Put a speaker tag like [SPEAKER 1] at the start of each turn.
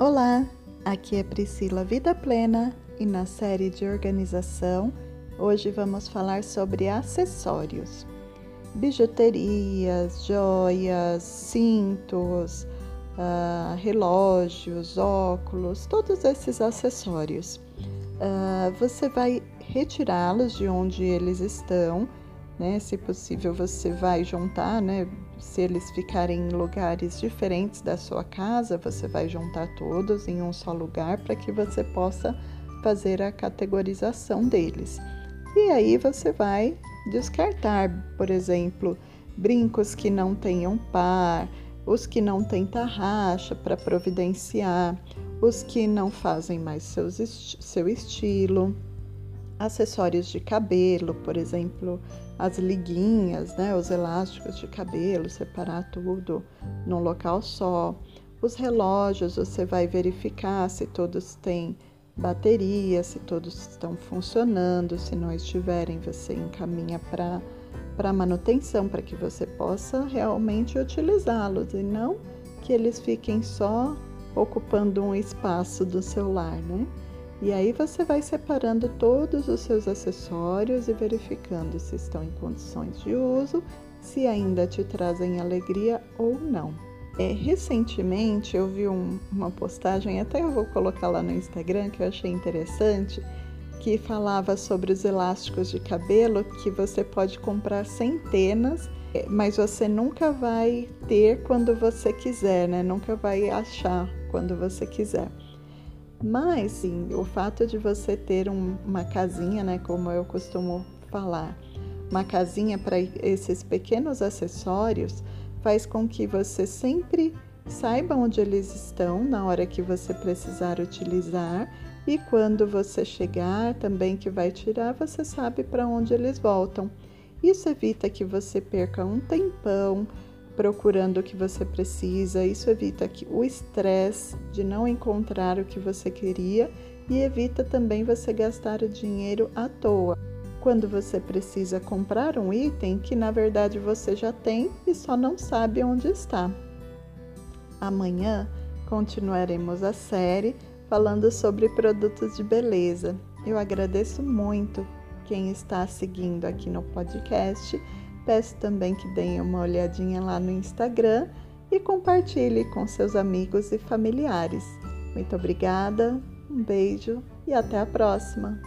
[SPEAKER 1] Olá, aqui é Priscila Vida Plena e na série de organização hoje vamos falar sobre acessórios, bijuterias, joias, cintos, uh, relógios, óculos, todos esses acessórios. Uh, você vai retirá-los de onde eles estão né? Se possível, você vai juntar, né? Se eles ficarem em lugares diferentes da sua casa, você vai juntar todos em um só lugar para que você possa fazer a categorização deles. E aí você vai descartar, por exemplo, brincos que não tenham par, os que não têm tarraxa para providenciar, os que não fazem mais seus, seu estilo acessórios de cabelo, por exemplo, as liguinhas, né, os elásticos de cabelo, separar tudo num local só. Os relógios, você vai verificar se todos têm bateria, se todos estão funcionando, se não estiverem, você encaminha para para manutenção, para que você possa realmente utilizá-los e não que eles fiquem só ocupando um espaço do celular, né? E aí você vai separando todos os seus acessórios e verificando se estão em condições de uso, se ainda te trazem alegria ou não. É, recentemente eu vi um, uma postagem, até eu vou colocar lá no Instagram, que eu achei interessante, que falava sobre os elásticos de cabelo que você pode comprar centenas, é, mas você nunca vai ter quando você quiser, né? Nunca vai achar quando você quiser. Mas sim, o fato de você ter um, uma casinha, né, como eu costumo falar, uma casinha para esses pequenos acessórios, faz com que você sempre saiba onde eles estão na hora que você precisar utilizar e quando você chegar também que vai tirar, você sabe para onde eles voltam. Isso evita que você perca um tempão procurando o que você precisa. Isso evita que o estresse de não encontrar o que você queria e evita também você gastar o dinheiro à toa. Quando você precisa comprar um item que na verdade você já tem e só não sabe onde está. Amanhã continuaremos a série falando sobre produtos de beleza. Eu agradeço muito quem está seguindo aqui no podcast Peço também que deem uma olhadinha lá no Instagram e compartilhe com seus amigos e familiares. Muito obrigada, um beijo e até a próxima!